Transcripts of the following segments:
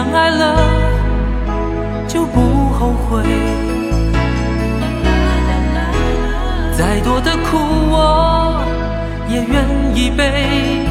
相爱了，就不后悔。再多的苦我也愿意背。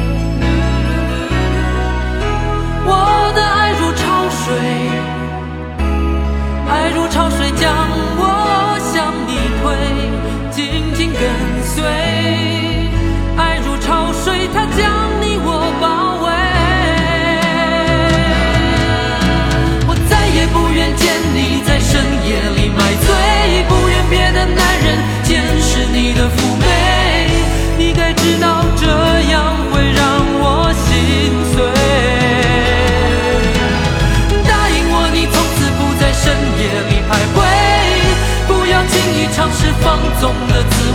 尝试放纵的自